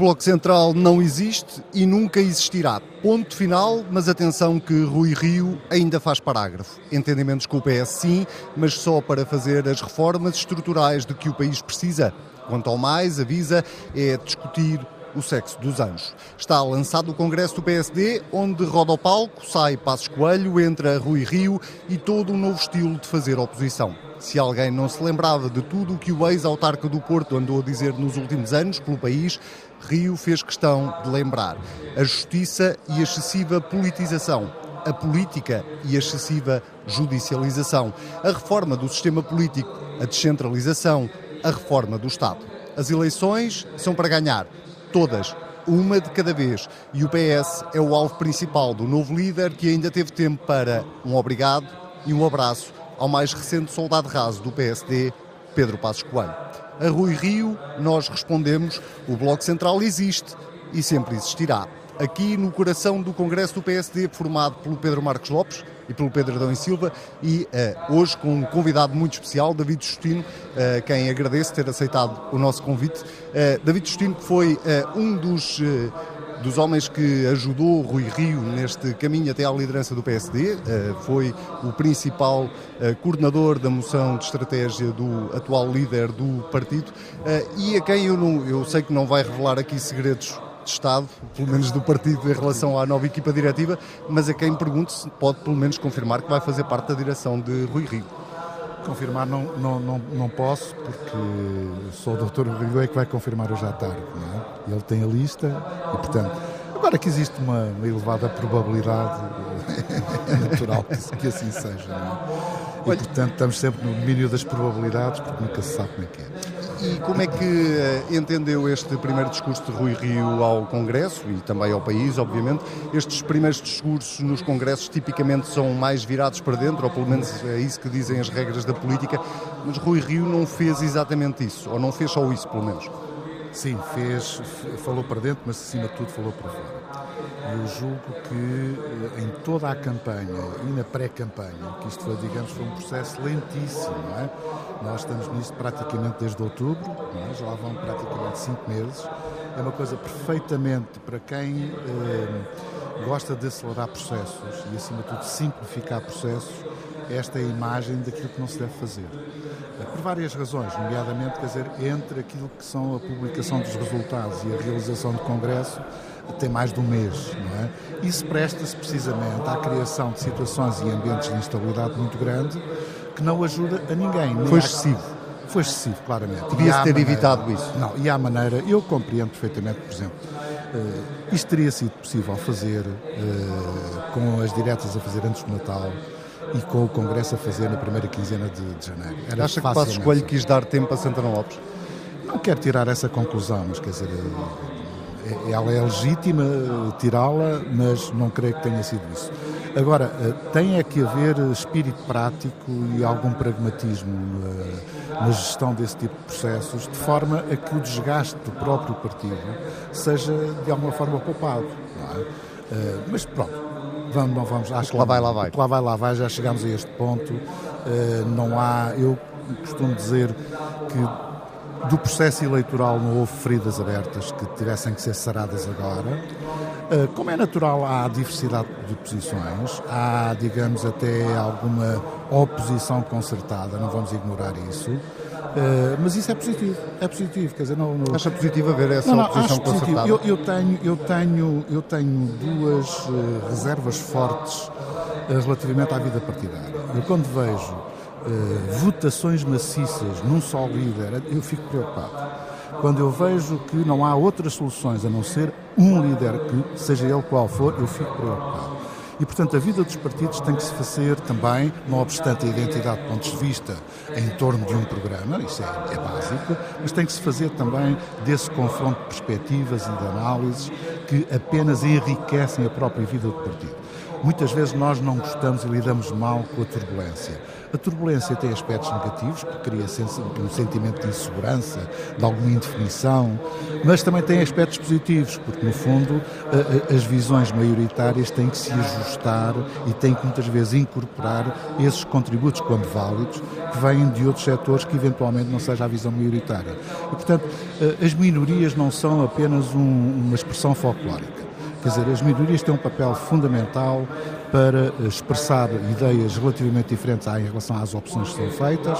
Bloco Central não existe e nunca existirá. Ponto final, mas atenção que Rui Rio ainda faz parágrafo. Entendimentos com o PS sim, mas só para fazer as reformas estruturais de que o país precisa. Quanto ao mais, avisa, é discutir o sexo dos anjos. Está lançado o Congresso do PSD, onde roda o palco, sai Passos Coelho, entra Rui Rio e todo um novo estilo de fazer oposição. Se alguém não se lembrava de tudo o que o ex-autarca do Porto andou a dizer nos últimos anos pelo país, Rio fez questão de lembrar. A justiça e a excessiva politização, a política e a excessiva judicialização, a reforma do sistema político, a descentralização, a reforma do Estado. As eleições são para ganhar, todas, uma de cada vez. E o PS é o alvo principal do novo líder que ainda teve tempo para um obrigado e um abraço ao mais recente soldado raso do PSD, Pedro Passos Coelho. A Rui Rio, nós respondemos: o Bloco Central existe e sempre existirá. Aqui no coração do Congresso do PSD, formado pelo Pedro Marcos Lopes e pelo Pedro Adão e Silva, e uh, hoje com um convidado muito especial, David Justino, uh, quem agradeço ter aceitado o nosso convite. Uh, David Justino foi um dos dos homens que ajudou Rui Rio neste caminho até à liderança do PSD, eh, foi o principal eh, coordenador da moção de estratégia do atual líder do partido eh, e a quem eu, não, eu sei que não vai revelar aqui segredos de Estado, pelo menos do partido em relação à nova equipa diretiva, mas a quem pergunto se pode pelo menos confirmar que vai fazer parte da direção de Rui Rio. Confirmar não, não, não, não posso, porque só o Dr. Rio é que vai confirmar hoje à tarde. É? Ele tem a lista e, portanto, agora que existe uma, uma elevada probabilidade, é natural que, que assim seja. É? E, portanto, estamos sempre no domínio das probabilidades, porque nunca se sabe como é que é. E como é que eh, entendeu este primeiro discurso de Rui Rio ao Congresso e também ao país, obviamente? Estes primeiros discursos nos congressos tipicamente são mais virados para dentro, ou pelo menos é isso que dizem as regras da política, mas Rui Rio não fez exatamente isso, ou não fez só isso, pelo menos. Sim, fez, falou para dentro, mas acima de tudo falou para fora. Eu julgo que eh, em toda a campanha e na pré-campanha, que isto foi, digamos, foi um processo lentíssimo, não é? Nós estamos nisto praticamente desde outubro, é? já lá vão praticamente cinco meses. É uma coisa perfeitamente para quem eh, gosta de acelerar processos e, acima de tudo, simplificar processos, esta é a imagem daquilo que não se deve fazer. Eh, por várias razões, nomeadamente, quer dizer, entre aquilo que são a publicação dos resultados e a realização do Congresso, tem mais de um mês, não é? Isso presta-se precisamente à criação de situações e ambientes de instabilidade muito grande que não ajuda a ninguém. Foi excessivo. Foi excessivo, claramente. Podia-se ter maneira, evitado isso. Não, e há maneira, eu compreendo perfeitamente, por exemplo, uh, isto teria sido possível fazer uh, com as diretas a fazer antes do Natal e com o Congresso a fazer na primeira quinzena de, de janeiro. Era Acha que Passos Coelho quis dar tempo a Santana Lopes? Não quero tirar essa conclusão, mas quer dizer, ela é legítima tirá-la, mas não creio que tenha sido isso. Agora, eh, tem é que haver espírito prático e algum pragmatismo na, na gestão desse tipo de processos, de forma a que o desgaste do próprio partido seja de alguma forma poupado. É? Eh, mas pronto, vamos, não vamos. Acho que lá vai, lá vai. Lá vai, lá vai, já chegamos a este ponto. Eh, não há, eu costumo dizer que do processo eleitoral não houve feridas abertas que tivessem que ser saradas agora. Ah, como é natural, há diversidade de posições, há, digamos, até alguma oposição concertada, não vamos ignorar isso. Uh, mas isso é positivo, é positivo, quer dizer, não, não... Acha positivo haver essa não, não, oposição concertada? Eu, eu, tenho, eu, tenho, eu tenho duas uh, reservas fortes relativamente à vida partidária. Eu quando vejo uh, votações maciças num só líder, eu fico preocupado. Quando eu vejo que não há outras soluções a não ser um líder, que seja ele qual for, eu fico preocupado. E, portanto, a vida dos partidos tem que se fazer também, não obstante a identidade de pontos de vista, em torno de um programa, isso é, é básico, mas tem que se fazer também desse confronto de perspectivas e de análises que apenas enriquecem a própria vida do partido. Muitas vezes nós não gostamos e lidamos mal com a turbulência. A turbulência tem aspectos negativos, porque cria um sentimento de insegurança, de alguma indefinição, mas também tem aspectos positivos, porque no fundo as visões maioritárias têm que se ajustar e têm que muitas vezes incorporar esses contributos, quando válidos, que vêm de outros setores que eventualmente não seja a visão maioritária. E, portanto, as minorias não são apenas um, uma expressão folclórica. Quer dizer, as minorias têm um papel fundamental para expressar ideias relativamente diferentes em relação às opções que são feitas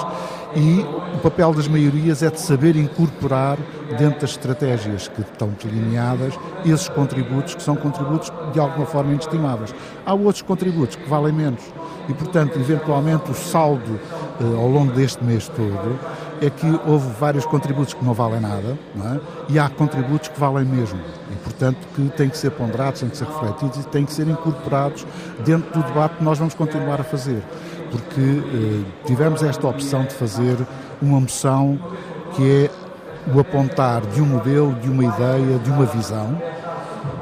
e o papel das maiorias é de saber incorporar dentro das estratégias que estão delineadas esses contributos que são contributos de alguma forma inestimáveis. Há outros contributos que valem menos e, portanto, eventualmente o saldo eh, ao longo deste mês todo é que houve vários contributos que não valem nada não é? e há contributos que valem mesmo e, portanto, que têm que ser ponderados, têm que ser refletidos e têm que ser incorporados dentro do debate que nós vamos continuar a fazer. Porque eh, tivemos esta opção de fazer uma moção que é o apontar de um modelo, de uma ideia, de uma visão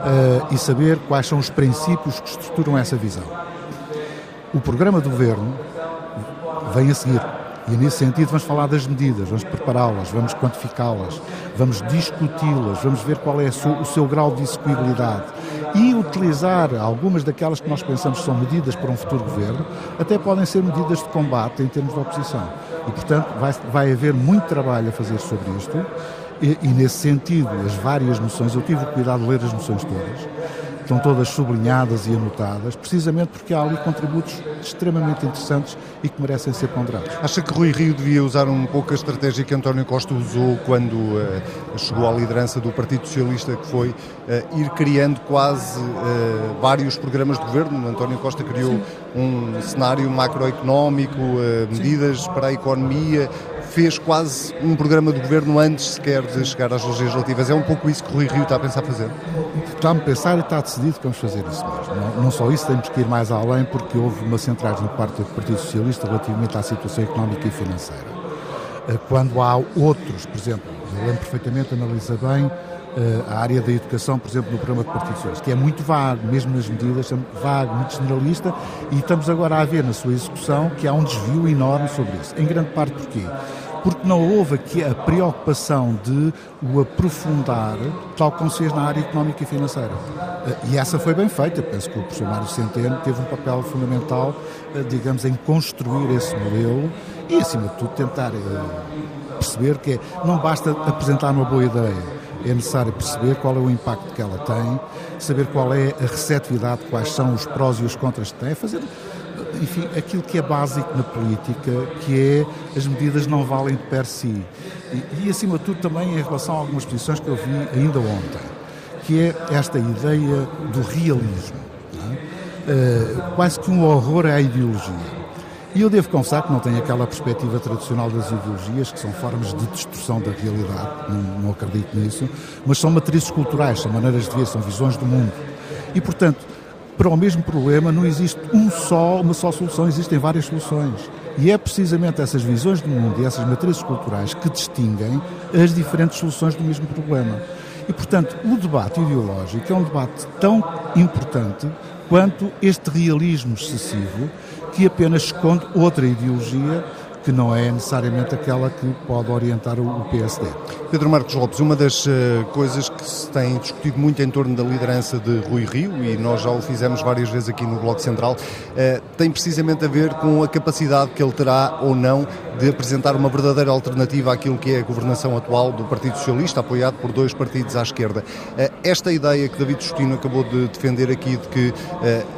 eh, e saber quais são os princípios que estruturam essa visão. O programa do governo vem a seguir. E nesse sentido vamos falar das medidas, vamos prepará-las, vamos quantificá-las, vamos discuti-las, vamos ver qual é o seu grau de execuibilidade e utilizar algumas daquelas que nós pensamos são medidas para um futuro governo, até podem ser medidas de combate em termos de oposição. E, portanto, vai, vai haver muito trabalho a fazer sobre isto e, e, nesse sentido, as várias moções, eu tive o cuidado de ler as moções todas, estão todas sublinhadas e anotadas, precisamente porque há ali contributos extremamente interessantes e que merecem ser ponderados. Acha que Rui Rio devia usar um pouco a estratégia que António Costa usou quando uh, chegou à liderança do Partido Socialista, que foi uh, ir criando quase uh, vários programas de governo? António Costa criou Sim. um cenário macroeconómico, medidas Sim. para a economia, fez quase um programa de governo antes sequer de chegar às legislativas. É um pouco isso que o Rui Rio está a pensar fazer? Está a pensar e está decidido que vamos fazer isso mesmo. Não, só isso, temos que ir mais além, porque houve uma centragem parte do Partido Socialista relativamente à situação económica e financeira. Eh, quando há outros, por exemplo, eu lembro perfeitamente, analisa bem, eh, a área da educação, por exemplo, no programa de Socialista, que é muito vago, mesmo nas medidas, vago, muito generalista, e estamos agora a ver na sua execução que há um desvio enorme sobre isso. Em grande parte porquê? Porque não houve aqui a preocupação de o aprofundar, tal como se fez na área económica e financeira. Eh, e essa foi bem feita. Penso que o professor Mário Centeno teve um papel fundamental, eh, digamos, em construir esse modelo e, acima de tudo, tentar eh, perceber que não basta apresentar uma boa ideia. É necessário perceber qual é o impacto que ela tem, saber qual é a receptividade, quais são os prós e os contras que tem, fazer enfim, aquilo que é básico na política, que é as medidas não valem de per si. E, e, acima de tudo, também em relação a algumas posições que eu vi ainda ontem, que é esta ideia do realismo. É? Uh, quase que um horror à ideologia. E eu devo confessar que não tenho aquela perspectiva tradicional das ideologias, que são formas de destruição da realidade, não, não acredito nisso, mas são matrizes culturais, são maneiras de ver, são visões do mundo. E, portanto, para o mesmo problema não existe um só, uma só solução, existem várias soluções. E é precisamente essas visões do mundo e essas matrizes culturais que distinguem as diferentes soluções do mesmo problema. E, portanto, o debate ideológico é um debate tão importante quanto este realismo excessivo que apenas esconde outra ideologia que não é necessariamente aquela que pode orientar o PSD. Pedro Marcos Lopes, uma das uh, coisas que se tem discutido muito em torno da liderança de Rui Rio, e nós já o fizemos várias vezes aqui no Bloco Central, uh, tem precisamente a ver com a capacidade que ele terá ou não de apresentar uma verdadeira alternativa àquilo que é a governação atual do Partido Socialista, apoiado por dois partidos à esquerda. Uh, esta ideia que David Justino acabou de defender aqui, de que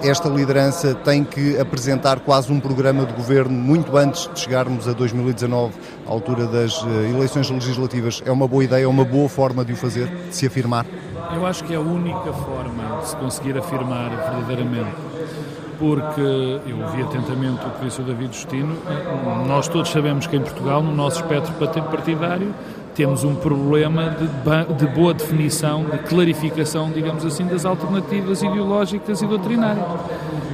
esta liderança tem que apresentar quase um programa de governo muito antes de chegarmos a 2019, à altura das eleições legislativas, é uma boa ideia, é uma boa forma de o fazer, de se afirmar? Eu acho que é a única forma de se conseguir afirmar verdadeiramente. Porque eu ouvi atentamente o que disse o David Justino, nós todos sabemos que em Portugal, no nosso espectro partidário, temos um problema de, de, boa definição, de clarificação, digamos assim, das alternativas ideológicas e doutrinárias.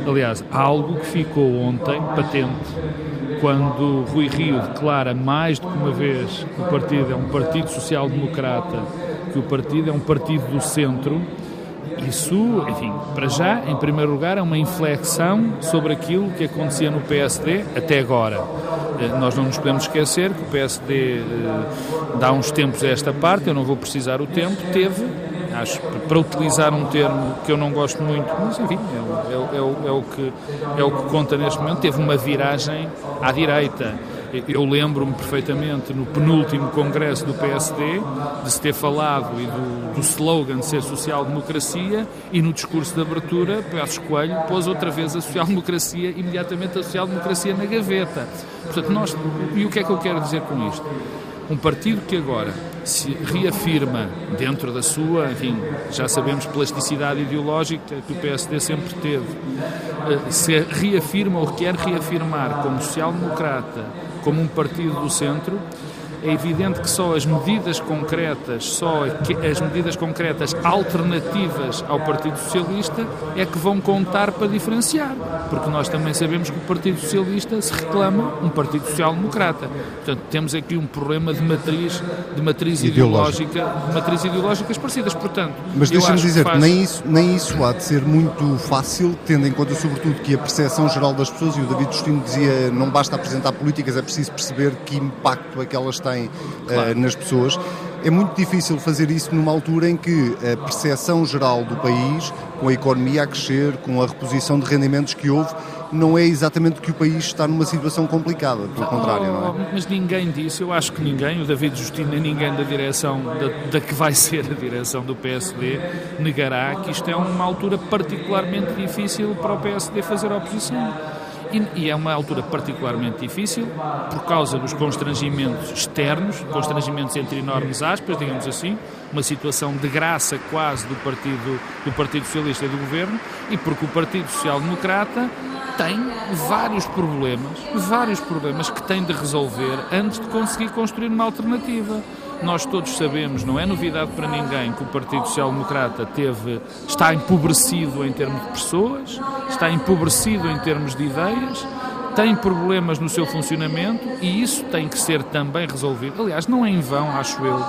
Aliás, algo que ficou ontem patente quando Rui Rio declara mais do que uma vez que o partido é um partido social-democrata, que o partido é um partido do centro, Isso, enfim, para já, em primeiro lugar, é uma inflexão sobre aquilo que acontecia no PSD até agora. Eh, nós não nos podemos esquecer que o PSD, eh, dá uns tempos a esta parte, eu não vou precisar o tempo, teve, acho para utilizar um termo que eu não gosto muito, mas enfim, é, é, é, é, o que, é o que conta neste momento, teve uma viragem à direita eu lembro-me perfeitamente no penúltimo congresso do PSD de se ter falado e do, do slogan ser social-democracia e no discurso de abertura, Passos Coelho pôs outra vez a social-democracia, imediatamente a social-democracia na gaveta. Portanto, nós, e o que é que eu quero dizer com isto? Um partido que agora se reafirma dentro da sua, enfim, já sabemos, plasticidade ideológica que o PSD sempre teve, eh, se reafirma ou quer reafirmar como social-democrata, como um partido do centro, é evidente que só as medidas concretas, só as medidas concretas alternativas ao Partido Socialista é que vão contar para diferenciar, porque nós também sabemos que o Partido Socialista se reclama um Partido Social-Democrata. Portanto, temos aqui um problema de matriz, de matriz ideológica, de matriz ideológicas parecidas. Portanto, mas deixa-me dizer que nem isso, nem isso há de ser muito fácil, tendo em conta sobretudo que a percepção geral das pessoas, e o David Justino dizia, não basta apresentar políticas, é preciso perceber que impacto é que elas têm têm claro. uh, nas pessoas. É muito difícil fazer isso numa altura em que a percepção geral do país, com a economia a crescer, com a reposição de rendimentos que houve, não é exatamente que o país está numa situação complicada, pelo contrário, não é? Oh, mas ninguém disse, eu acho que ninguém, o David Justino nem ninguém da direção, da, da, que vai ser a direção do PSD, negará que isto é uma altura particularmente difícil para o PSD fazer oposição. E, e, é uma altura particularmente difícil por causa dos constrangimentos externos, constrangimentos entre enormes aspas, digamos assim, uma situação de graça quase do Partido, do partido Socialista e do Governo, e porque o Partido Social Democrata tem vários problemas, vários problemas que tem de resolver antes de conseguir construir uma alternativa. Nós todos sabemos, não é novidade para ninguém, que o Partido Social Democrata teve, está empobrecido em termos de pessoas, está empobrecido em termos de ideias, tem problemas no seu funcionamento e isso tem que ser também resolvido. Aliás, não é em vão, acho eu,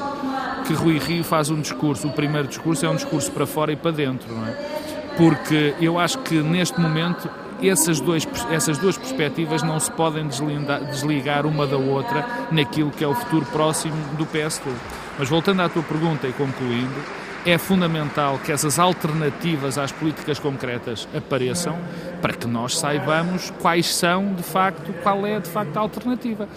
que Rui Rio faz um discurso. O primeiro discurso é um discurso para fora e para dentro, não é? Porque eu acho que neste momento essas, dois, essas duas perspectivas não se podem desligar uma da outra naquilo que é o futuro próximo do PSD. Mas voltando à tua pergunta e concluindo, é fundamental que essas alternativas às políticas concretas apareçam para que nós saibamos quais são, de facto, qual é de facto a alternativa.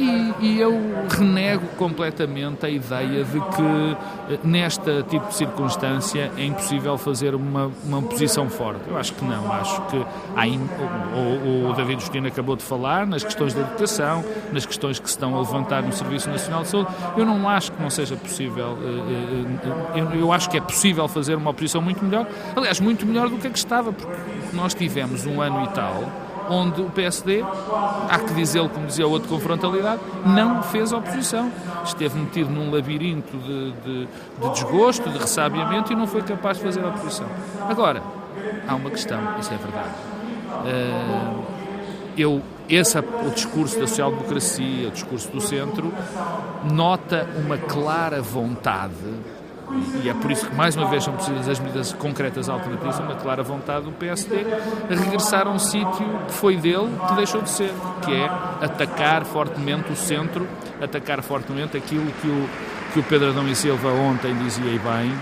E, e, eu renego completamente a ideia de que eh, nesta tipo de circunstância é impossível fazer uma, uma posição forte. Eu acho que não. Acho que há, o, o David Justino acabou de falar nas questões da educação, nas questões que se estão a levantar no Serviço Nacional de Saúde. Eu não acho que não seja possível. Eh, eh, eu, eu acho que é possível fazer uma oposição muito melhor. Aliás, muito melhor do que a que estava, porque nós tivemos um ano e tal onde o PSD, há que dizê-lo, como dizia o outro com frontalidade, não fez oposição. Esteve metido num labirinto de, de, de desgosto, de ressabiamento e não foi capaz de fazer oposição. Agora, há uma questão, isso é verdade. Uh, eu, esse, o discurso da social-democracia, o discurso do centro, nota uma clara vontade e é por isso que, mais uma vez, são precisas as medidas concretas alternativas, uma clara vontade do PSD a regressar a um sítio que foi dele, que deixou de ser, que é atacar fortemente o centro, atacar fortemente aquilo que o, que o Pedro Adão e Silva ontem dizia e bem,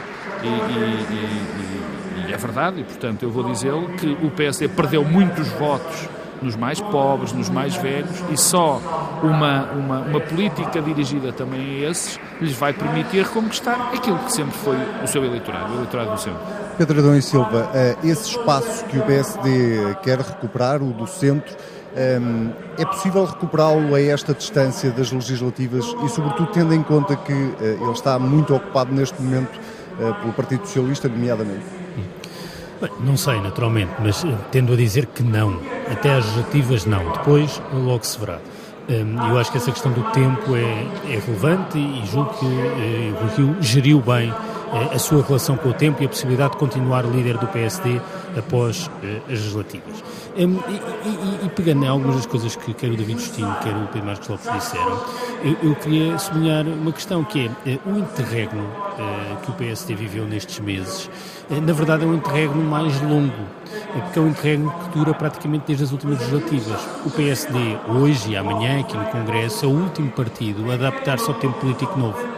e, e, e, e é verdade, e portanto eu vou dizê-lo, que o PSD perdeu muitos votos nos mais pobres, nos mais velhos, e só uma, uma, uma política dirigida também a esses lhes vai permitir conquistar aquilo que sempre foi o seu eleitorado, o eleitorado do centro. Pedro Adão e Silva, eh, esse espaço que o PSD quer recuperar, o do centro, eh, é possível recuperá-lo a esta distância das legislativas e, sobretudo, tendo em conta que eh, ele está muito ocupado neste momento pelo Partido Socialista, nomeadamente? Bem, não sei, naturalmente, mas tendo a dizer que não. Até as legislativas, não. Depois, logo se verá. Hum, eu acho que essa questão do tempo é, é relevante e julgo que eh, o Rio geriu bem a sua relação com o tempo e a possibilidade de continuar líder do PSD após as legislativas. Um, e, e, e, pegando em algumas das coisas que quer o David Justino, quer o Pedro Marcos Lopes disseram, eu, eu, queria sublinhar uma questão que é uh, o interregno uh, que o PSD viveu nestes meses, na verdade é um interregno mais longo, porque é um interregno que dura praticamente desde as últimas legislativas. O PSD, hoje e amanhã, aqui no Congresso, é o último partido a adaptar-se ao tempo político novo.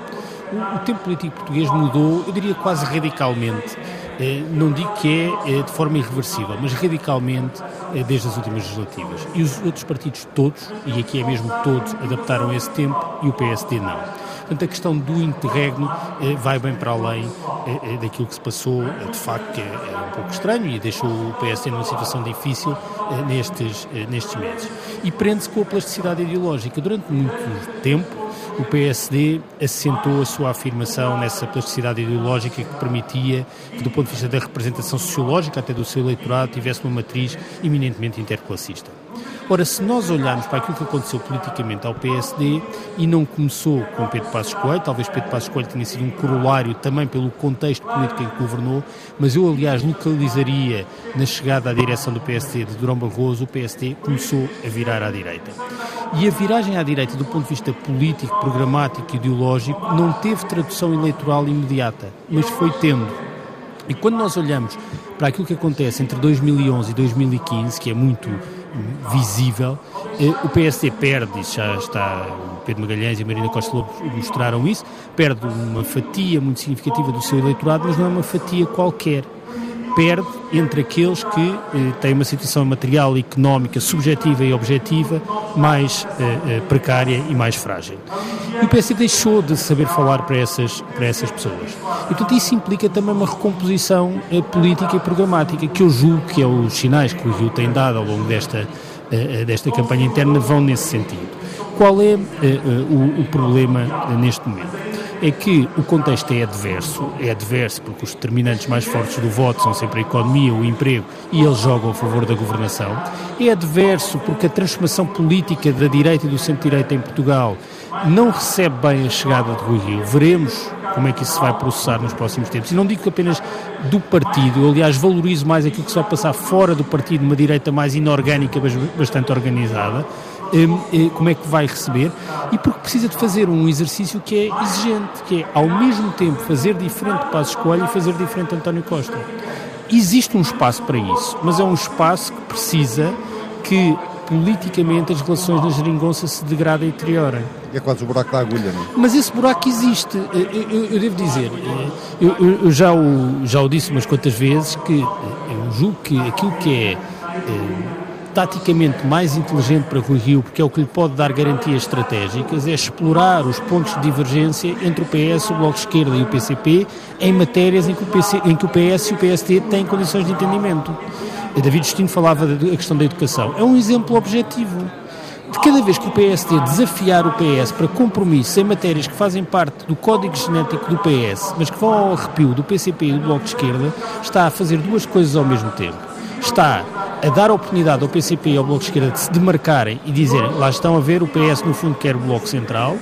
O, o tempo político português mudou, eu diria quase radicalmente, eh, não digo que é eh, de forma irreversível, mas radicalmente eh, desde as últimas legislativas. E os outros partidos todos, e aqui é mesmo todos, adaptaram esse tempo e o PSD não. Portanto, a questão do interregno vai bem para além daquilo que se passou, de facto, que é, é um pouco estranho e deixou o PSD numa situação difícil nestes, nestes meses. E prende-se com a plasticidade ideológica. Durante muito tempo, o PSD assentou a sua afirmação nessa plasticidade ideológica que permitia que, do ponto de vista da representação sociológica, até do seu eleitorado, tivesse uma matriz eminentemente interclassista. Ora, se nós olharmos para aquilo que aconteceu politicamente ao PSD, e não começou com Pedro Passos Coelho, talvez Pedro Passos Coelho tenha sido um corolário também pelo contexto político em que governou, mas eu, aliás, localizaria na chegada à direção do PSD de Durão Barroso, o PSD começou a virar à direita. E a viragem à direita, do ponto de vista político, programático e ideológico, não teve tradução eleitoral imediata, mas foi tendo. E quando nós olhamos para aquilo que acontece entre 2011 e 2015, que é muito visível, eh, o PSD perde, já está, o Pedro Magalhães e a Marina Costa Lobo mostraram isso, perde uma fatia muito significativa do seu eleitorado, mas não é uma fatia qualquer perde entre aqueles que eh, têm uma situação material e económica subjetiva e objetiva mais eh, eh, precária e mais frágil. E o PSD deixou de saber falar para essas, para essas pessoas. E, portanto, isso implica também uma recomposição eh, política e programática, que eu julgo que é os sinais que o Rio tem dado ao longo desta, eh, eh, desta campanha interna vão nesse sentido. Qual é o, o problema neste momento? É que o contexto é adverso, é adverso porque os determinantes mais fortes do voto são sempre a economia, o emprego, e eles jogam a favor da governação. É adverso porque a transformação política da direita e do centro-direita em Portugal não recebe bem a chegada de Rui Rio. Veremos como é que isso se vai processar nos próximos tempos. E não digo apenas do partido, eu, aliás, valorizo mais aquilo que vai passar fora do partido, uma direita mais inorgânica, mas bastante organizada. Eh, como é que vai receber e porque precisa de fazer um exercício que é exigente, que é ao mesmo tempo fazer diferente Passos Coelho e fazer diferente António Costa. Existe um espaço para isso, mas é um espaço que precisa que politicamente as relações na geringonça se degradem e deteriorem. É quase o buraco da agulha, não é? Mas esse buraco existe. Eu, eu, eu devo dizer, eu, eu, já, o, já o disse umas quantas vezes, que eu julgo que aquilo que é taticamente mais inteligente para Rui Rio, porque é o que lhe pode dar garantias estratégicas, é explorar os pontos de divergência entre o PS, o Bloco de Esquerda e o PCP em matérias em que o, PC, em que o PS e o PSD têm condições de entendimento. A David Justino falava da questão da educação. É um exemplo objetivo. De cada vez que o PSD desafiar o PS para compromissos em matérias que fazem parte do código genético do PS, mas que vão ao arrepio do PCP e do Bloco de Esquerda, está a fazer duas coisas ao mesmo tempo. Está a dar oportunidade ao PCP e ao Bloco de Esquerda de se demarcarem e dizerem lá estão a ver, o PS no fundo quer o Bloco Central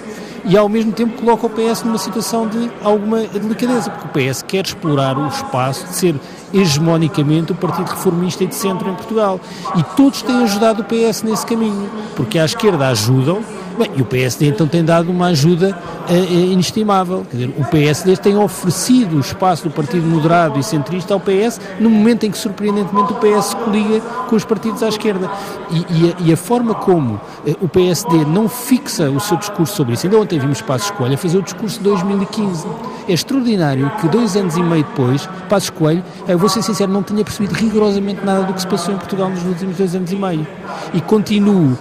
e ao mesmo tempo coloca o PS numa situação de alguma delicadeza, porque o PS quer explorar o espaço de ser hegemonicamente o Partido Reformista e de centro em Portugal. E todos têm ajudado o PS nesse caminho, porque à esquerda ajudam Bem, e o PSD então tem dado uma ajuda uh, inestimável. Quer dizer, o PSD tem oferecido o espaço do Partido Moderado e Centrista ao PS no momento em que, surpreendentemente, o PS se coliga com os partidos à esquerda. E, e, a, e a, forma como uh, o PSD não fixa o seu discurso sobre isso, ainda ontem vimos Passos Coelho a fazer o discurso de 2015. É extraordinário que dois anos e meio depois, Passos Coelho, eu vou ser sincero, não tinha percebido rigorosamente nada do que se passou em Portugal nos últimos dois anos e meio. E continuo uh,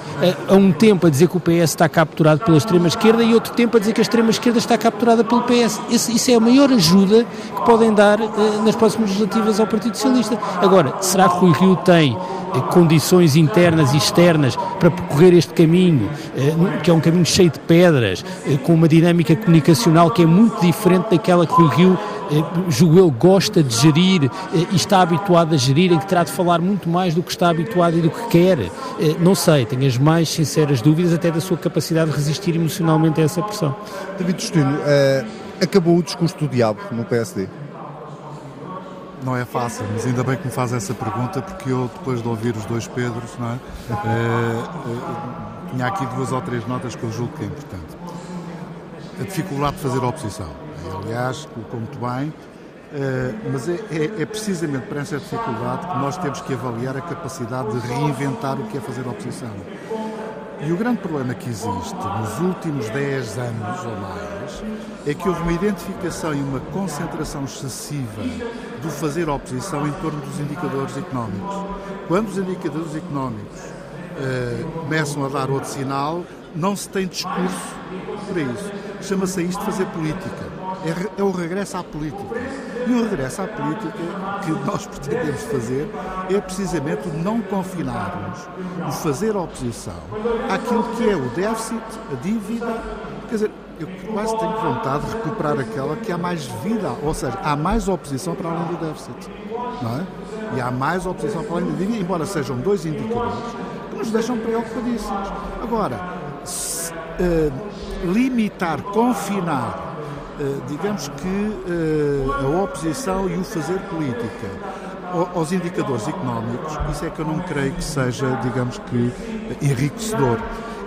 a um tempo a dizer que o PS está capturado pela extrema-esquerda e outro tempo a dizer que a extrema-esquerda está capturada pelo PS. Esse, isso é a maior ajuda que podem dar uh, nas próximas legislativas ao Partido Socialista. Agora, será que Rui Rio tem condições internas e externas para percorrer este caminho, que é um caminho cheio de pedras, com uma dinâmica comunicacional que é muito diferente daquela que Rui Rio julgo eu, gosta de gerir e está habituado a gerir, em que terá de falar muito mais do que está habituado e do que quer. Não sei, tenho as mais sinceras dúvidas até da sua capacidade de resistir emocionalmente a essa pressão. David Destino, uh, Acabou o discurso do diabo no PSD? Não é fácil, mas ainda bem que me faz essa pergunta, porque eu, depois de ouvir os dois Pedros, não é? Uh, tinha aqui duas ou três notas que eu julgo que é importante. A dificuldade de fazer oposição. Aliás, colocou muito bem, uh, mas é, é, é, precisamente para essa dificuldade que nós temos que avaliar a capacidade de reinventar o que é fazer oposição. E o grande problema que existe nos últimos 10 anos ou mais é que houve uma identificação e uma concentração excessiva do fazer oposição em torno dos indicadores económicos. Quando os indicadores económicos uh, começam a dar outro sinal, não se tem discurso para isso. Chama-se a isto fazer política. É, é o regresso à política. E o regresso à política que nós pretendemos fazer é precisamente não confinarmos, o fazer oposição àquilo que é o déficit, a dívida. Quer dizer, eu quase tenho vontade de recuperar aquela que há mais vida, ou seja, há mais oposição para além do déficit. Não é? E há mais oposição para além da dívida, embora sejam dois indicadores que nos deixam preocupadíssimos. Agora, se, uh, limitar, confinar digamos que eh, a oposição e o fazer política aos indicadores económicos, isso é que eu não creio que seja, digamos que, enriquecedor.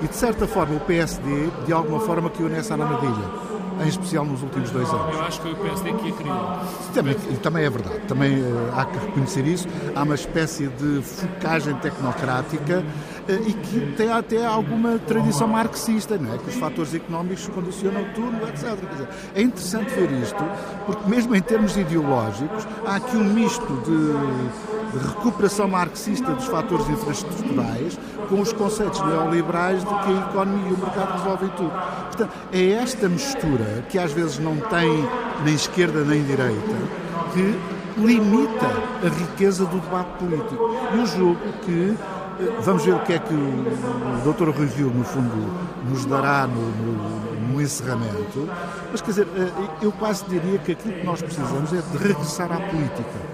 E de certa forma o PSD, de alguma forma, caiu nessa armadilha em especial nos últimos dois anos. Eu acho que o PSD que a criou. Também, também é verdade, também uh, há que reconhecer isso. Há uma espécie de focagem tecnocrática uh, e que tem até alguma tradição marxista, não é? que os fatores económicos condicionam tudo, etc. Dizer, é interessante ver isto, porque mesmo em termos ideológicos, há aqui um misto de recuperação marxista dos fatores infraestruturais com os conceitos neoliberais de que a economia e o mercado resolvem tudo. Portanto, é esta mistura, que às vezes não tem nem esquerda nem direita, que limita a riqueza do debate político. E eu julgo que eh, Vamos ver o que é que o Dr. Rui Rio, no fundo, nos dará no, no, no, encerramento. Mas, quer dizer, eh, eu quase diria que aquilo que nós precisamos é de regressar à política.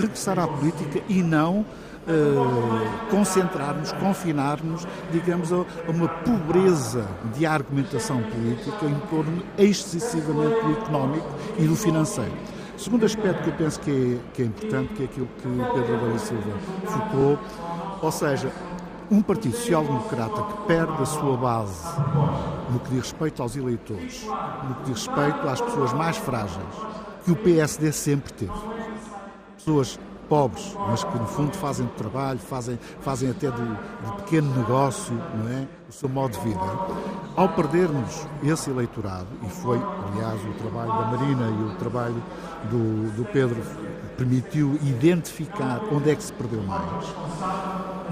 Regressar à política e não uh, concentrarmos, confinarmos, digamos, a, uma pobreza de argumentação política em torno excessivamente do económico e do financeiro. Segundo aspecto que eu penso que é, que é importante, que é aquilo que Pedro Adão Silva focou, ou seja, um Partido Social-Democrata que perde a sua base no que diz respeito aos eleitores, no que diz respeito às pessoas mais frágeis, que o PSD sempre teve. Pessoas pobres, mas que no fundo fazem de trabalho, fazem, fazem até do pequeno negócio, não é? o seu modo de vida. Ao perdermos esse eleitorado, e foi, aliás, o trabalho da Marina e o trabalho do, do Pedro permitiu identificar onde é que se perdeu mais,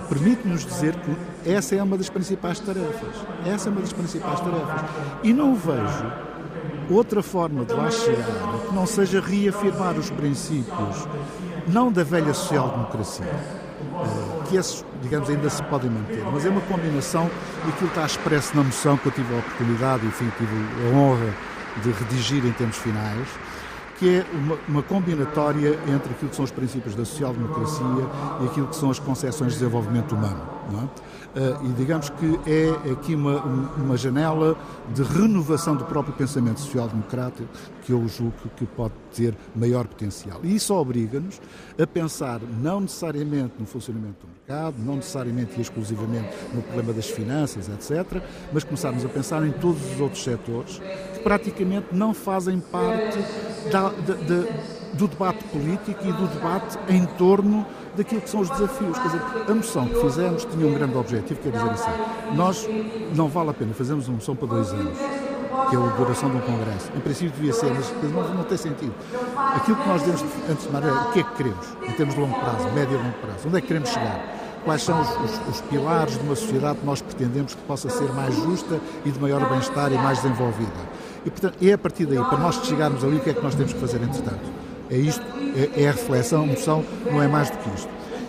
permite-nos dizer que essa é uma das principais tarefas. Essa é uma das principais tarefas. E não vejo outra forma de lá chegar que não seja reafirmar os princípios não da velha social-democracia, eh, que esses, digamos, ainda se podem manter, mas é uma combinação daquilo que está expresso na moção que eu tive a oportunidade, enfim, tive a honra de redigir em termos finais, que é uma, uma, combinatória entre aquilo que são os princípios da social-democracia e aquilo que são as concepções de desenvolvimento humano. Uh, e digamos que é aqui uma, uma janela de renovação do próprio pensamento social-democrático que eu julgo que pode ter maior potencial. E isso obriga-nos a pensar não necessariamente no funcionamento do mercado, não necessariamente e exclusivamente no problema das finanças, etc., mas começarmos a pensar em todos os outros setores praticamente não fazem parte da, do debate político e do debate em torno daquilo que são os desafios. Quer dizer, a moção que fizemos tinha um grande objetivo, quer dizer assim, nós não vale a pena fazermos uma moção para dois anos, que é a duração de um congresso. Em princípio devia ser, mas não, não tem sentido. Aquilo que nós devemos, antes de é o que é que queremos, em termos de longo prazo, médio e longo prazo. Onde é que queremos chegar? Quais são os, os, os pilares de uma sociedade que nós pretendemos que possa ser mais justa e de maior bem-estar e mais desenvolvida? E, portanto, é a partir daí, para nós chegarmos ali, o que é que nós temos que fazer entretanto? É isto, é, é a reflexão, a moção, não é mais do que isto.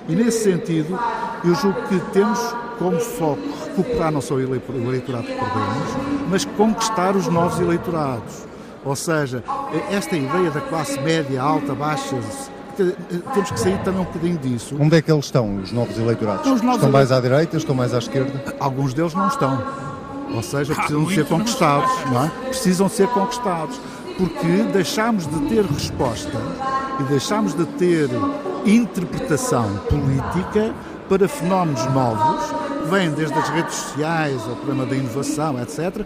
E nesse sentido, eu julgo que temos como foco recuperar não só o eleitorado que perdemos, mas conquistar os novos eleitorados. Ou seja, esta ideia da classe média, alta, baixa, temos que sair também um bocadinho disso. Onde é que eles estão, os novos eleitorados? Os novos estão mais à direita, estão mais à esquerda? Alguns deles não estão. Ou seja, precisam de ser conquistados, não é? Precisam ser conquistados. porque deixámos de ter resposta e deixámos de ter interpretação política para fenómenos novos, que vêm desde as redes sociais, ao problema da inovação, etc.,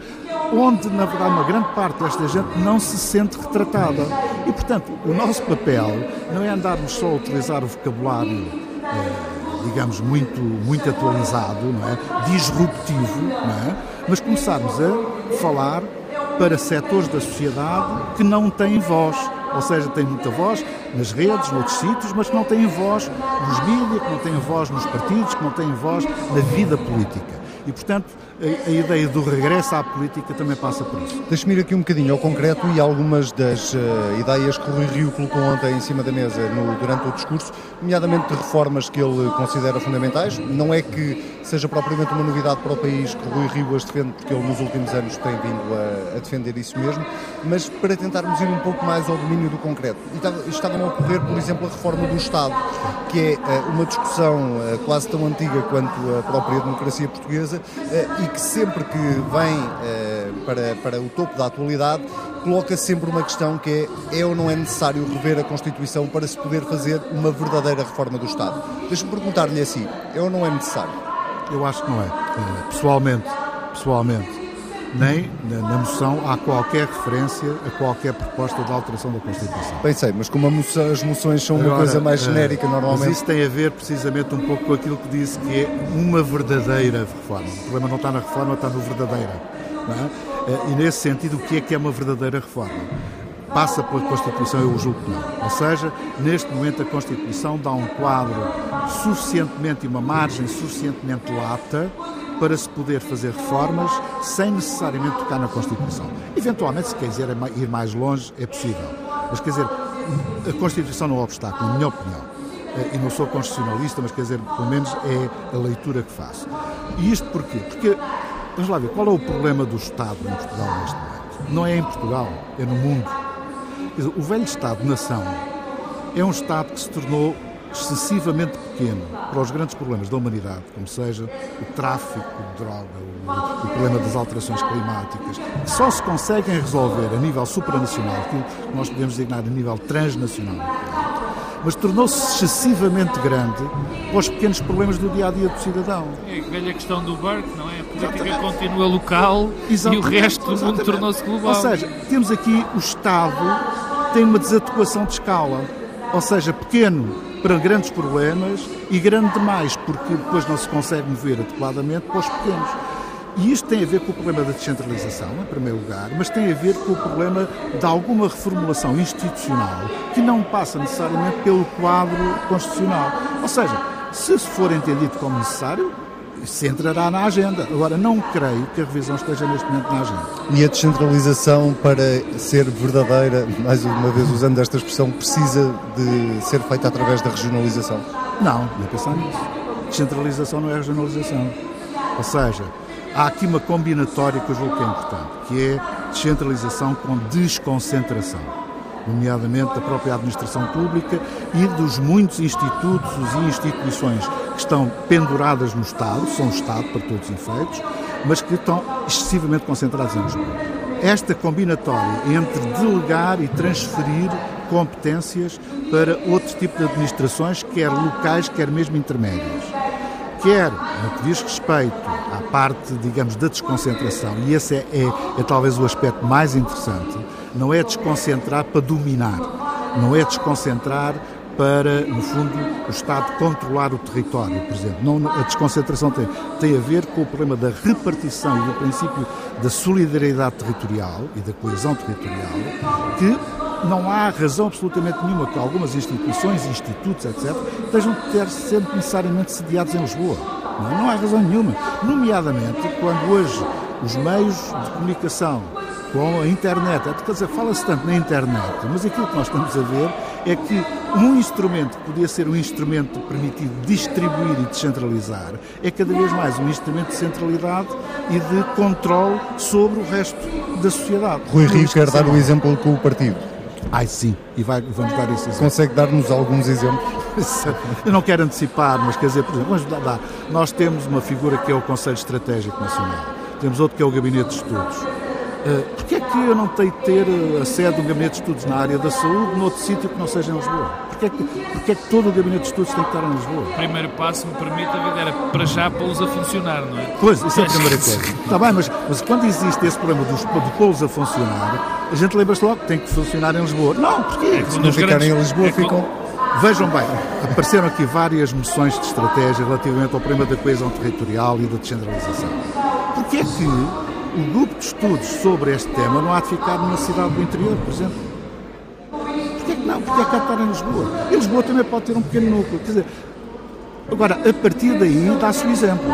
onde, na verdade, uma grande parte desta gente não se sente retratada. E, portanto, o nosso papel não é andarmos só a utilizar o vocabulário, eh, digamos, muito, muito atualizado, não é? disruptivo, não é? Mas começarmos a falar para setores da sociedade que não têm voz, ou seja, têm muita voz nas redes, noutros sítios, mas que não têm voz nos mídias, que não têm voz nos partidos, que não têm voz na vida política. E, portanto, a, a, ideia do regresso à política também passa por isso. Deixe-me ir aqui um bocadinho ao concreto e algumas das uh, ideias que o Rui Rio colocou ontem em cima da mesa no, durante o discurso, nomeadamente de reformas que ele considera fundamentais. Não é que seja propriamente uma novidade para o país que o Rui Rio as defende, porque ele nos últimos anos tem vindo a, a defender isso mesmo, mas para tentarmos ir um pouco mais ao domínio do concreto. E estava a ocorrer, por exemplo, a reforma do Estado, que é uh, uma discussão uh, quase tão antiga quanto a própria democracia portuguesa e que sempre que vem eh, para, para o topo da atualidade coloca sempre uma questão que é é ou não é necessário rever a Constituição para se poder fazer uma verdadeira reforma do Estado? Deixa-me perguntar-lhe assim, é ou não é necessário? Eu acho que não é. Eh, pessoalmente, pessoalmente, nem na moção há qualquer referência a qualquer proposta de alteração da Constituição. Bem sei, mas como moção, as moções são Agora, uma coisa mais eh, genérica normalmente... Mas isso tem a ver precisamente um pouco com aquilo que disse que é uma verdadeira reforma. O problema não está na reforma, está no verdadeira. É? Eh, e nesse sentido, o que é que é uma verdadeira reforma? passa pela Constituição, eu julgo que não. Ou seja, neste momento a Constituição dá um quadro suficientemente e uma margem suficientemente lata para se poder fazer reformas sem necessariamente tocar na Constituição. Eventualmente, se quiser ir mais longe, é possível. Mas, quer dizer, a Constituição não é um obstáculo, na minha opinião. Eh, e não sou constitucionalista, mas, quer dizer, pelo menos é a leitura que faço. E isto porquê? Porque, vamos lá ver, qual é o problema do Estado em Portugal neste momento? Não é em Portugal, é no mundo. Dizer, o velho Estado-nação é um Estado que se tornou excessivamente pequeno para os grandes problemas da humanidade, como seja o tráfico de droga, o, o problema das alterações climáticas, que só se conseguem resolver a nível supranacional, aquilo que nós podemos designar a nível transnacional, mas tornou-se excessivamente grande para os pequenos problemas do dia a dia do cidadão. É a velha questão do barco, não é? A política Exatamente. continua local Exatamente. e o resto do mundo tornou-se global. Ou seja, temos aqui o Estado tem uma desadequação de escala, ou seja, pequeno para grandes problemas e grande demais, porque depois não se consegue mover adequadamente para os pequenos. E isto tem a ver com o problema da descentralização, em primeiro lugar, mas tem a ver com o problema de alguma reformulação institucional que não passa necessariamente pelo quadro constitucional. Ou seja, se for entendido como necessário, se entrará na agenda. Agora, não creio que a revisão esteja neste momento na agenda. E a descentralização, para ser verdadeira, mais uma vez usando esta expressão, precisa de ser feita através da regionalização? Não, não pensar nisso. Descentralização não é regionalização. Ou seja, há aqui uma combinatória que eu julgo que é importante, que é descentralização com desconcentração nomeadamente da própria administração pública e dos muitos institutos e instituições que estão penduradas no Estado, são Estado para todos os efeitos, mas que estão excessivamente concentrados em Lisboa. Esta combinatória entre delegar e transferir competências para outro tipo de administrações, quer locais, quer mesmo intermédias. Quer no que diz respeito à parte, digamos, da desconcentração, e esse é, é, é talvez o aspecto mais interessante, não é desconcentrar para dominar, não é desconcentrar para, no fundo, o Estado controlar o território, por exemplo. Não, a desconcentração tem, tem a ver com o problema da repartição e do princípio da solidariedade territorial e da coesão territorial, que não há razão absolutamente nenhuma que algumas instituições, institutos, etc., estejam ter sempre necessariamente sediados em Lisboa. Não, não há razão nenhuma. Nomeadamente quando hoje os meios de comunicação com a internet. Quer dizer, fala-se tanto na internet, mas aquilo que nós estamos a ver é que um instrumento que podia ser um instrumento permitido distribuir e descentralizar é cada vez mais um instrumento de centralidade e de controle sobre o resto da sociedade. Rui Rio quer dar um exemplo com o partido. Ai sim, e vai, vamos dar esse exemplo. Consegue dar-nos alguns exemplos? Eu não quero antecipar, mas quer dizer, por exemplo, vamos dar, nós temos uma figura que é o Conselho Estratégico Nacional, temos outro que é o Gabinete de Estudos. Uh, Porquê é que eu não tenho de ter eh, a sede de um gabinete de estudos na área da saúde noutro sítio que não seja em Lisboa? Porquê é que, porquê é que todo o gabinete de estudos tem que estar em Lisboa? O primeiro passo, me permite, a vida era para já pô-los a funcionar, não é? Pois, isso é a primeira coisa. Está bem, mas, mas quando existe esse problema dos, de pô-los a funcionar, a gente lembra-se logo que tem que funcionar em Lisboa. Não, porquê? É Se não ficarem em Lisboa, é ficam... Vejam bem, apareceram aqui várias moções de estratégia relativamente ao problema da coesão territorial e da descentralização. Porquê é que o grupo de estudos sobre este tema não há de ficar numa cidade do interior, por exemplo? Porquê que não? Porquê é que há de estar em Lisboa? E Lisboa também pode ter um pequeno núcleo. Quer dizer, agora, a partir daí dá-se o exemplo.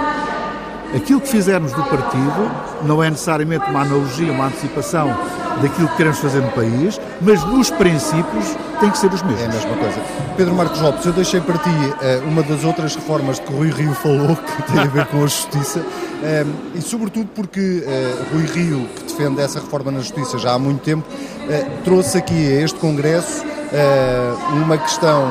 Aquilo que fizermos do partido não é necessariamente uma analogia, uma antecipação daquilo que queremos fazer no país, mas nos princípios têm que ser os mesmos. É a mesma coisa. Pedro Marcos Lopes, eu deixei para ti uh, uma das outras reformas de que Rui Rio falou, que tem a ver com a justiça, eh, e sobretudo porque uh, Rui Rio, que defende essa reforma na justiça já há muito tempo, trouxe aqui a este Congresso uma questão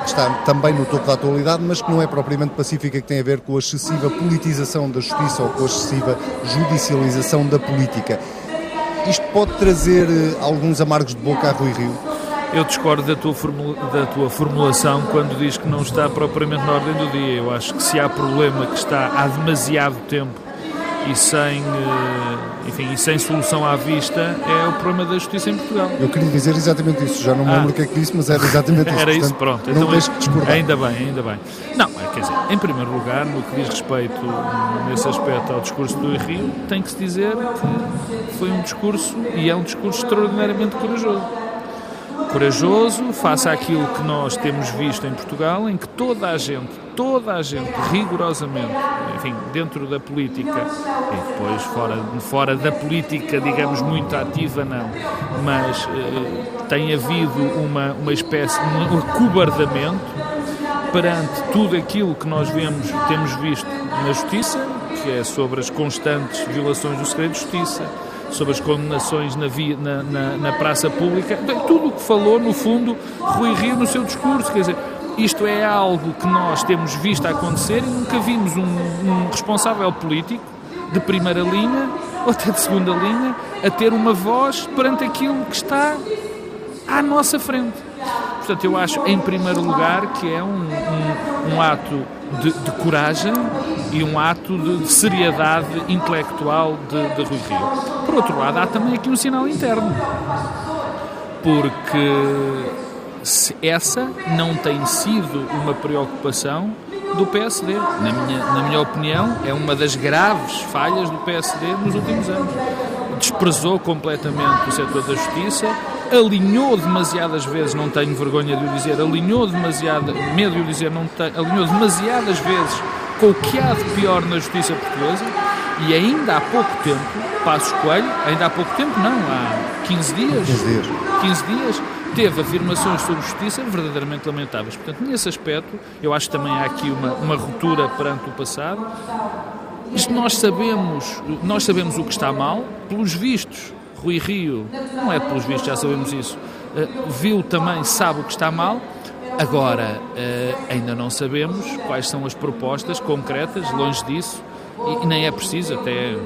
que está também no topo da atualidade, mas que não é propriamente pacífica, que tem a ver com a excessiva politização da justiça ou com a excessiva judicialização da política. Isto pode trazer alguns amargos de boca a Rui Rio? Eu discordo da tua, formula, da tua formulação quando diz que não está propriamente na ordem do dia. Eu acho que se há problema que está há demasiado tempo e sem, eh, enfim, e sem solução à vista é o problema da justiça em Portugal. Eu queria dizer exatamente isso, já não me lembro ah. o que é que disse, mas era exatamente isso. era isso, pronto. Não então, deixe de discordar. Ainda bem, ainda bem. Não, é, quer dizer, em primeiro lugar, no que diz respeito nesse aspecto ao discurso do Rio, tem que se dizer que foi um discurso e é um discurso extraordinariamente corajoso corajoso face àquilo que nós temos visto em Portugal, em que toda a gente, toda a gente, rigorosamente, enfim, dentro da política e depois fora, fora da política, digamos, muito ativa, não, mas eh, tem havido uma, uma espécie, um acobardamento perante tudo aquilo que nós vemos, temos visto na Justiça, que é sobre as constantes violações do segredo de Justiça, sobre as condenações na, via, na, na, na praça pública, tudo o que falou, no fundo, Rui Rio no seu discurso, quer dizer, isto é algo que nós temos visto acontecer e nunca vimos um, um responsável político de primeira linha ou até de segunda linha a ter uma voz perante aquilo que está à nossa frente. Portanto, eu acho, em primeiro lugar, que é um, um, um ato de, de, coragem e um ato de, de seriedade intelectual de, de Rui Rio. Por outro lado, há também aqui um sinal interno, porque essa não tem sido uma preocupação do PSD. Na minha, na minha opinião, é uma das graves falhas do PSD nos últimos anos. Desprezou completamente o setor da justiça, alinhou demasiadas vezes, não tenho vergonha de o dizer, alinhou demasiado, medo de o dizer, não tenho, alinhou demasiadas vezes com o que há de pior na justiça portuguesa e ainda há pouco tempo, Passos Coelho, ainda há pouco tempo não, há 15 dias, 15 dias, 15 dias teve afirmações sobre justiça verdadeiramente lamentáveis. Portanto, nesse aspecto, eu acho que também há aqui uma, uma ruptura perante o passado. Isto nós sabemos, nós sabemos o que está mal, pelos vistos, Rui Rio, não é pelos vistos, já sabemos isso, eh, viu também, sabe o que está mal, agora eh, ainda não sabemos quais são as propostas concretas, longe disso, e nem é preciso até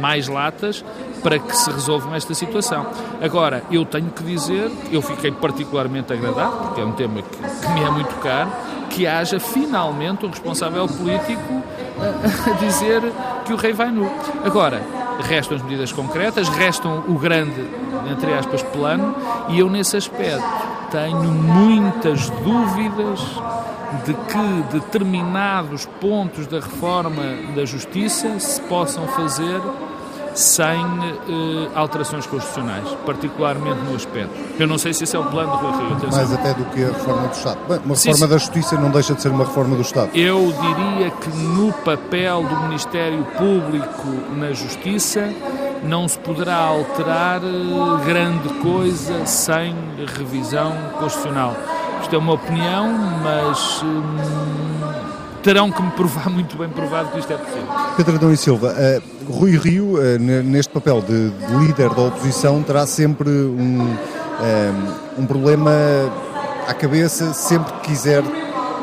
mais latas para que se resolva esta situação. Agora, eu tenho que dizer, eu fiquei particularmente agradado, porque é um tema que, que me é muito caro, que haja finalmente um responsável político a, a dizer que o rei vai nu. Agora, restam as medidas concretas, restam o grande, entre aspas, plano, e eu nesse aspecto tenho muitas dúvidas de que determinados pontos da reforma da justiça se possam fazer sem uh, alterações constitucionais, particularmente no aspecto. Eu não sei se esse é o plano do Rui Rio. Mais até do que a reforma do Estado. Bem, uma reforma sim, da Justiça não deixa de ser uma reforma do Estado. Eu diria que no papel do Ministério Público na Justiça não se poderá alterar uh, grande coisa sem revisão constitucional. Isto é uma opinião, mas. Hum, terão que me provar muito bem provado que isto é possível. Pedro Adão e Silva, uh, Rui Rio, uh, neste papel de, de, líder da oposição, terá sempre um, uh, um problema à cabeça sempre que quiser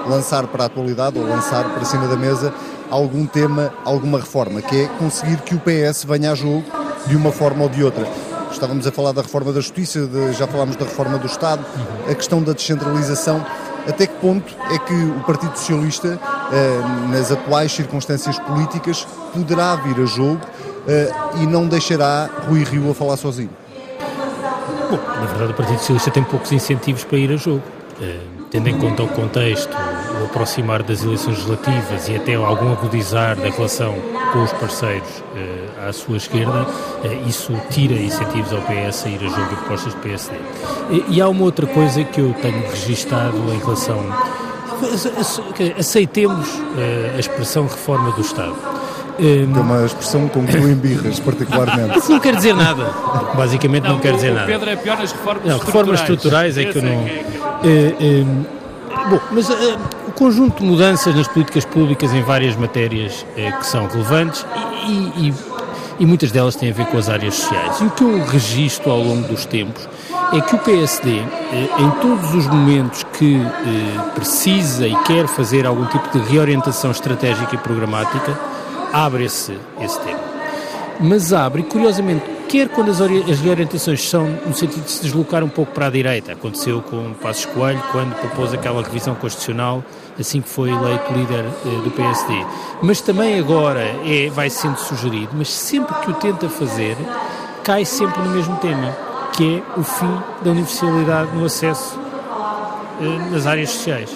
lançar para a atualidade ou lançar para cima da mesa algum tema, alguma reforma, que é conseguir que o PS venha a jogo de uma forma ou de outra. estávamos a falar da reforma da Justiça, de, já falámos da reforma do Estado, a questão da descentralização. Até que ponto é que o Partido Socialista, eh, nas atuais circunstâncias políticas, poderá vir a jogo eh, e não deixará Rui Rio a falar sozinho? Bom, na verdade, o Partido Socialista tem poucos incentivos para ir a jogo. Uh, tendo em conta o contexto, o aproximar das eleições legislativas e até algum agudizar da relação com os parceiros à sua esquerda, isso tira incentivos ao PS a ir a jogo de propostas do PSD. E há uma outra coisa que eu tenho registado em relação. Aceitemos a expressão reforma do Estado. Um, é uma expressão com que em birras, particularmente. Isso não quer dizer nada. Basicamente não, não quer dizer nada. Pedro é pior nas reformas não, estruturais. Reformas estruturais é que eu não. Uh, bom, mas uh, o conjunto de mudanças nas políticas públicas em várias matérias uh, que são relevantes e, e, e, muitas delas têm a ver com as áreas sociais. E o que eu registro ao longo dos tempos é que o PSD, em todos os momentos que precisa e quer fazer algum tipo de reorientação estratégica e programática, abre esse, esse tema. Mas abre, curiosamente, quer quando as, as reorientações são no sentido de se deslocar um pouco para a direita, aconteceu com Passos Coelho quando propôs aquela revisão constitucional assim que foi eleito líder eh, do PSD. Mas também agora é, vai sendo sugerido, mas sempre que o tenta fazer, cai sempre no mesmo tema, que é o fim da universalidade no acesso eh, nas áreas sociais.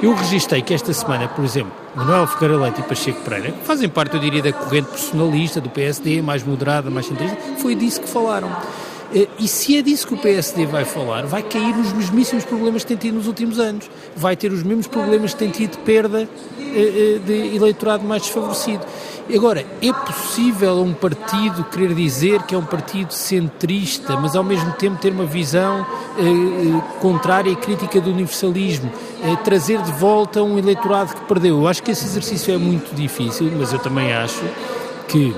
Eu registrei que esta semana, por exemplo, Manuel Ferreira Leite e Pacheco Pereira, que fazem parte, eu diria, da corrente personalista do PSD, mais moderada, mais centrista, foi disso que falaram. Eh, e se é disso que o PSD vai falar, vai cair nos mesmíssimos problemas que tem tido nos últimos anos. Vai ter os mesmos problemas que tem tido de perda de eleitorado mais desfavorecido. Agora, é possível um partido querer dizer que é um partido centrista, mas ao mesmo tempo ter uma visão eh, eh, contrária e crítica do universalismo, eh, trazer de volta um eleitorado que perdeu? Eu acho que esse exercício é muito difícil, mas eu também acho que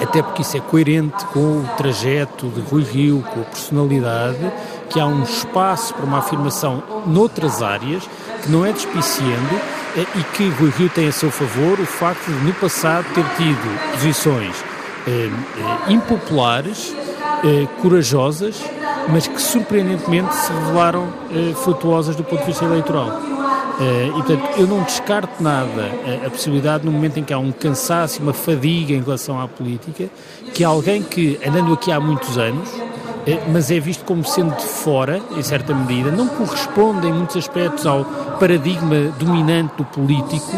até porque isso é coerente com o trajeto de Rui Rio, com a personalidade, que há um espaço para uma afirmação noutras áreas que não é despiciando eh, e que Rui Rio tem a seu favor o facto de no passado ter tido posições eh, eh, impopulares, eh, corajosas, mas que surpreendentemente se revelaram eh, frutuosas do ponto de vista eleitoral. Eh, e portanto, eu não descarto nada a, a, possibilidade, no momento em que há um cansaço, uma fadiga em relação à política, que alguém que, andando aqui há muitos anos, eh, mas é visto como sendo de fora, em certa medida, não corresponde em muitos aspectos ao paradigma dominante do político,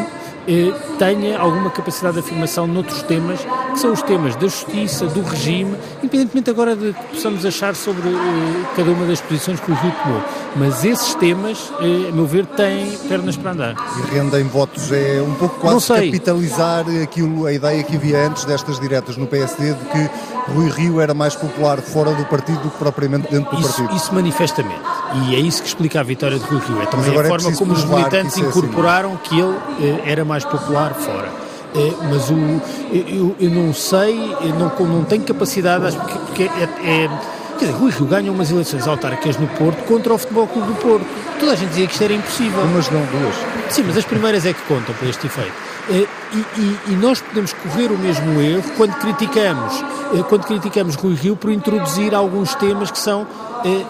eh, tenha alguma capacidade de afirmação noutros temas, que são os temas da justiça, do regime, independentemente agora de que possamos achar sobre eh, cada uma das posições que o Rio tomou. Mas esses temas, eh, a meu ver, têm pernas para andar. E rendem votos, é um pouco quase capitalizar aquilo, a ideia que havia antes destas diretas no PSD de que Rui Rio era mais popular fora do partido do que propriamente dentro do isso, partido. Isso manifestamente. E é isso que explica a vitória de Rui Rio. É também a é forma como os militantes que incorporaram é assim. que ele eh, era mais popular fora. Eh, mas o, eu, eu, não sei, eu não, não tenho capacidade, porque, porque é, é Quer dizer, Rui Rio ganha umas eleições autárquicas no Porto contra o Futebol Clube do Porto. Toda a gente dizia que isto era impossível. Umas não, duas. Sim, mas as primeiras é que contam para este efeito. Eh, e, e, e, nós podemos correr o mesmo erro quando criticamos, eh, quando criticamos Rui Rio por introduzir alguns temas que são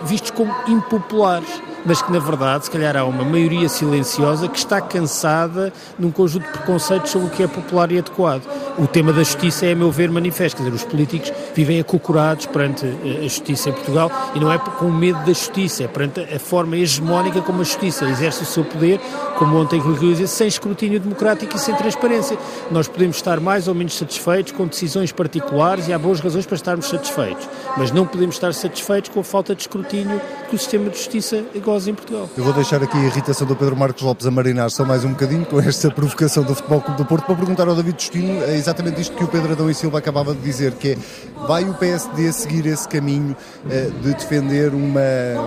vistos como impopulares mas que na verdade, se calhar, há uma maioria silenciosa que está cansada num conjunto de preconceitos sobre o que é popular e adequado. O tema da justiça é, a meu ver, manifesto. Quer dizer, os políticos vivem acocorados perante eh, a justiça em Portugal e não é com medo da justiça, é perante a forma hegemónica como a justiça exerce o seu poder, como ontem Rui dizia, sem escrutínio democrático e sem transparência. Nós podemos estar mais ou menos satisfeitos com decisões particulares e há boas razões para estarmos satisfeitos, mas não podemos estar satisfeitos com a falta de escrutínio que o sistema de justiça em Portugal. Eu vou deixar aqui a irritação do Pedro Marcos Lopes a marinar só mais um bocadinho com esta provocação do Futebol Clube do Porto para perguntar ao David Destino é exatamente isto que o Pedro Adão e Silva acabava de dizer, que é vai o PSD seguir esse caminho uh, de defender uma,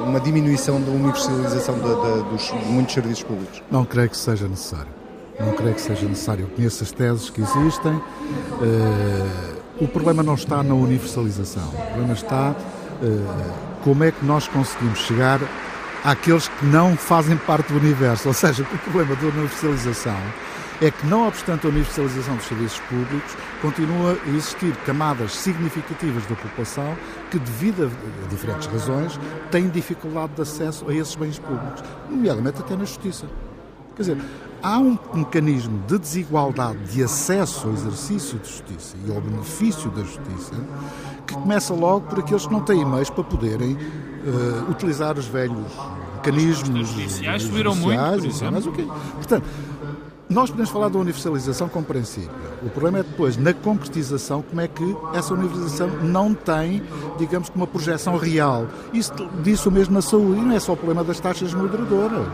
uma diminuição da universalização de, de, dos muitos serviços públicos? Não creio que seja necessário. Não creio que seja necessário. Eu conheço as teses que existem. Uh, o problema não está na universalização. O problema está uh, como é que nós conseguimos chegar àqueles que não fazem parte do universo. Ou seja, o problema da universalização é que, não obstante a universalização dos serviços públicos, continua a existir camadas significativas da população que, devido a diferentes razões, têm dificuldade de acesso a esses bens públicos, nomeadamente até na justiça. Quer dizer, há um mecanismo de desigualdade de acesso ao exercício de justiça e ao benefício da justiça que começa logo por aqueles que não têm meios para poderem uh, utilizar os velhos mecanismos. Os judiciais subiram muito. Mas, okay. Portanto, nós podemos falar da universalização como princípio. O problema é depois, na concretização, como é que essa universalização não tem, digamos, uma projeção real. Isso disso mesmo na saúde. E não é só o problema das taxas moderadoras.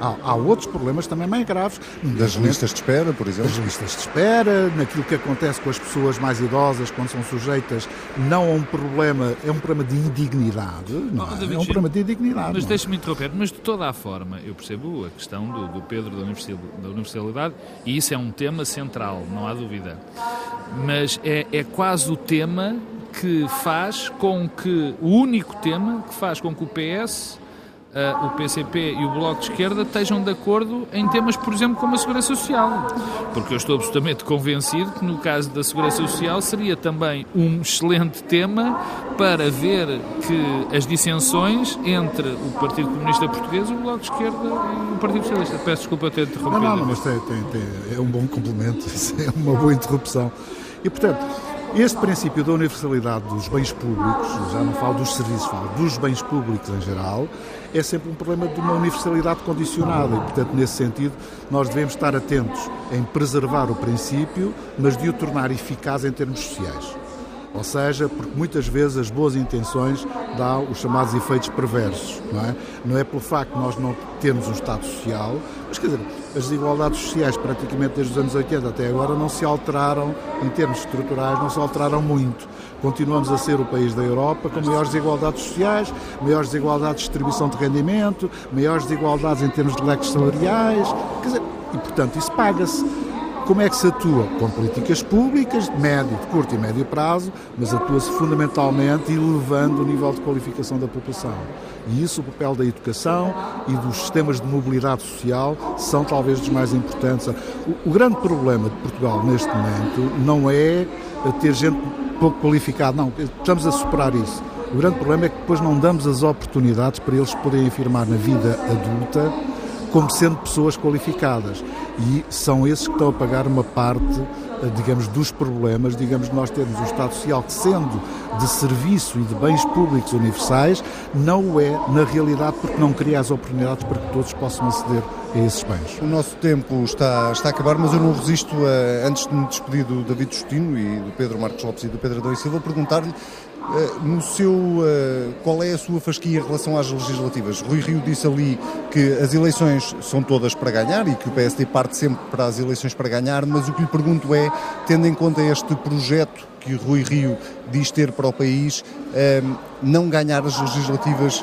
Há, há, outros problemas também mais graves. Das listas de espera, por exemplo? Das listas de espera, naquilo que acontece com as pessoas mais idosas quando são sujeitas não a um problema, é um problema de indignidade. Não, é? é um problema de indignidade. Mas é? deixe-me interromper, mas de toda a forma, eu percebo a questão do, do Pedro da universalidade e isso é um tema central, não há dúvida. Mas é, é quase o tema que faz com que, o único tema que faz com que o PS o PCP e o Bloco de Esquerda estejam de acordo em temas, por exemplo, como a Segurança Social. Porque eu estou absolutamente convencido que no caso da Segurança Social seria também um excelente tema para ver que as dissensões entre o Partido Comunista Português, o Bloco de Esquerda e o Partido Socialista. Peço desculpa ter interrompido. Não, não, mas tem, tem, tem, é um bom complemento, é uma boa interrupção. E, portanto, este princípio da universalidade dos bens públicos, já não falo dos serviços, falo dos bens públicos em geral, é sempre um problema de uma universalidade condicionada e, portanto, nesse sentido, nós devemos estar atentos em preservar o princípio, mas de o tornar eficaz em termos sociais. Ou seja, porque muitas vezes as boas intenções dão os chamados efeitos perversos, não é? Não é pelo facto de nós não termos um Estado social, mas quer dizer, as desigualdades sociais praticamente desde os anos 80 até agora não se alteraram, em termos estruturais, não se alteraram muito. Continuamos a ser o país da Europa com maiores desigualdades sociais, maiores desigualdades de distribuição de rendimento, maiores desigualdades em termos de leques salariais, quer dizer, e portanto isso paga-se. Como é que se atua? Com políticas públicas de médio, de curto e médio prazo, mas atua-se fundamentalmente elevando o nível de qualificação da população. E isso, o papel da educação e dos sistemas de mobilidade social são talvez dos mais importantes. O, o grande problema de Portugal neste momento não é ter gente pouco qualificada, não, estamos a superar isso. O grande problema é que depois não damos as oportunidades para eles poderem afirmar na vida adulta como sendo pessoas qualificadas. E são esses que estão a pagar uma parte, eh, digamos, dos problemas, digamos, nós temos um Estado Social que, sendo de serviço e de bens públicos universais, não o é na realidade porque não cria as oportunidades para que todos possam aceder a esses bens. O nosso tempo está, está a acabar, mas eu não resisto, a, antes de me despedir do David Justino e do Pedro Marcos Lopes e do Pedro Adão e Silva, perguntar-lhe eh, no seu, eh, qual é a sua fasquia em relação às legislativas? Rui Rio disse ali que as eleições são todas para ganhar e que o PSD parte sempre para as eleições para ganhar, mas o que lhe pergunto é, tendo em conta este projeto que Rui Rio diz ter para o país, eh, não ganhar as legislativas,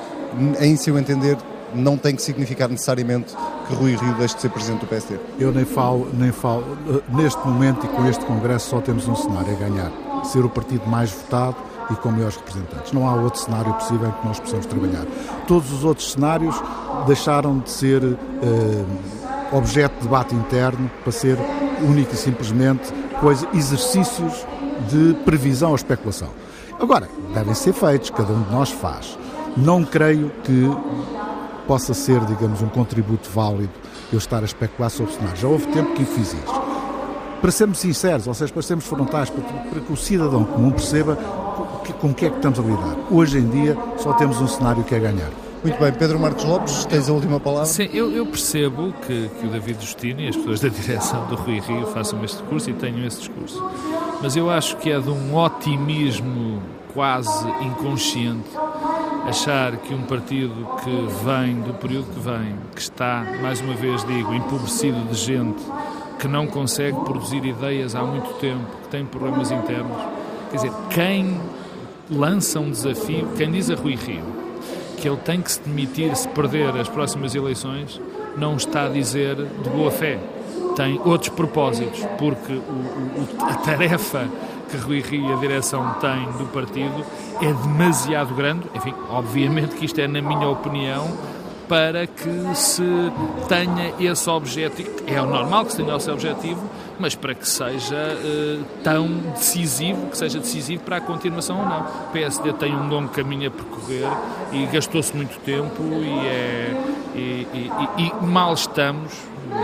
em seu entender, não tem que significar necessariamente que Rui Rio deixe de ser presidente do PSD? Eu nem falo, nem falo. Neste momento e com este Congresso só temos um cenário a ganhar: ser o partido mais votado e com maiores representantes. Não há outro cenário possível em que nós possamos trabalhar. Todos os outros cenários deixaram de ser eh, objeto de debate interno para ser único e simplesmente coisa, exercícios de previsão ou especulação. Agora, devem ser feitos, cada um de nós faz. Não creio que possa ser, digamos, um contributo válido eu estar a especular sobre cenários. Já houve tempo que fiz isto. Para sermos sinceros, ou seja, para sermos frontais, para, para que o cidadão comum perceba com o que é que estamos a lidar. Hoje em dia só temos um cenário que é ganhar. Muito bem, Pedro Marcos Lopes, tens a última palavra? Sim, eu, eu percebo que, que, o David Justino e as pessoas da direção do Rui Rio façam este discurso e tenham esse discurso. Mas eu acho que é de um otimismo quase inconsciente achar que um partido que vem do período que vem, que está, mais uma vez digo, empobrecido de gente, que não consegue produzir ideias há muito tempo, que tem problemas internos, quer dizer, quem lança um desafio, quem diz a Rui Rio que ele tem que se demitir se perder as próximas eleições, não está a dizer de boa fé. Tem outros propósitos, porque o, o, a tarefa que Rui Rio e a direção têm do partido é demasiado grande. Enfim, obviamente que isto é, na minha opinião, para que se tenha esse objetivo. É o normal que se tenha esse objetivo, mas para que seja uh, tão decisivo, que seja decisivo para a continuação ou não. O PSD tem um longo caminho a percorrer e gastou-se muito tempo e, é, e, e, e mal estamos.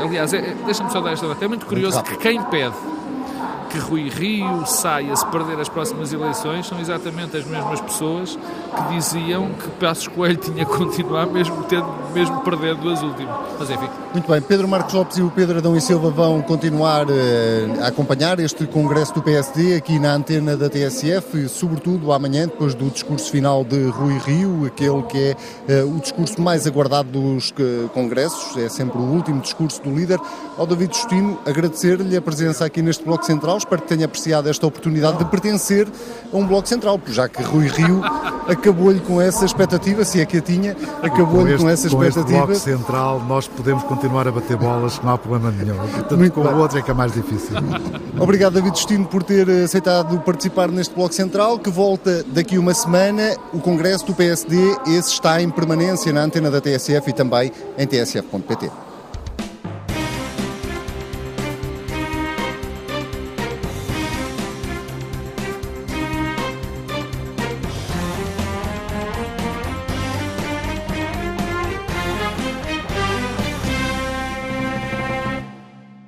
Aliás, é, deixa-me só dar esta nota. É muito curioso que quem pede que Rui Rio saia se perder as próximas eleições são exatamente as mesmas pessoas que diziam que Passos Coelho tinha que continuar mesmo, tendo, mesmo perdendo as últimas. Mas enfim. Muito bem, Pedro Marcos Lopes e o Pedro Adão e Silva vão continuar uh, a acompanhar este congresso do PSD aqui na antena da TSF, e sobretudo amanhã, depois do discurso final de Rui Rio, aquele que é uh, o discurso mais aguardado dos uh, congressos, é sempre o último discurso do líder. Ao David Justino, agradecer-lhe a presença aqui neste Bloco Central, espero que tenha apreciado esta oportunidade de pertencer a um Bloco Central, já que Rui Rio acabou-lhe com essa expectativa, se é que a tinha, acabou-lhe com, com, essa expectativa. Com este Bloco Central nós podemos continuar a bater bolas, não há problema nenhum. Portanto, com o outro é que é mais difícil. Obrigado, David Destino, por ter aceitado participar neste Bloco Central, que volta daqui uma semana. O Congresso do PSD, esse está em permanência na antena da TSF e também em tsf.pt.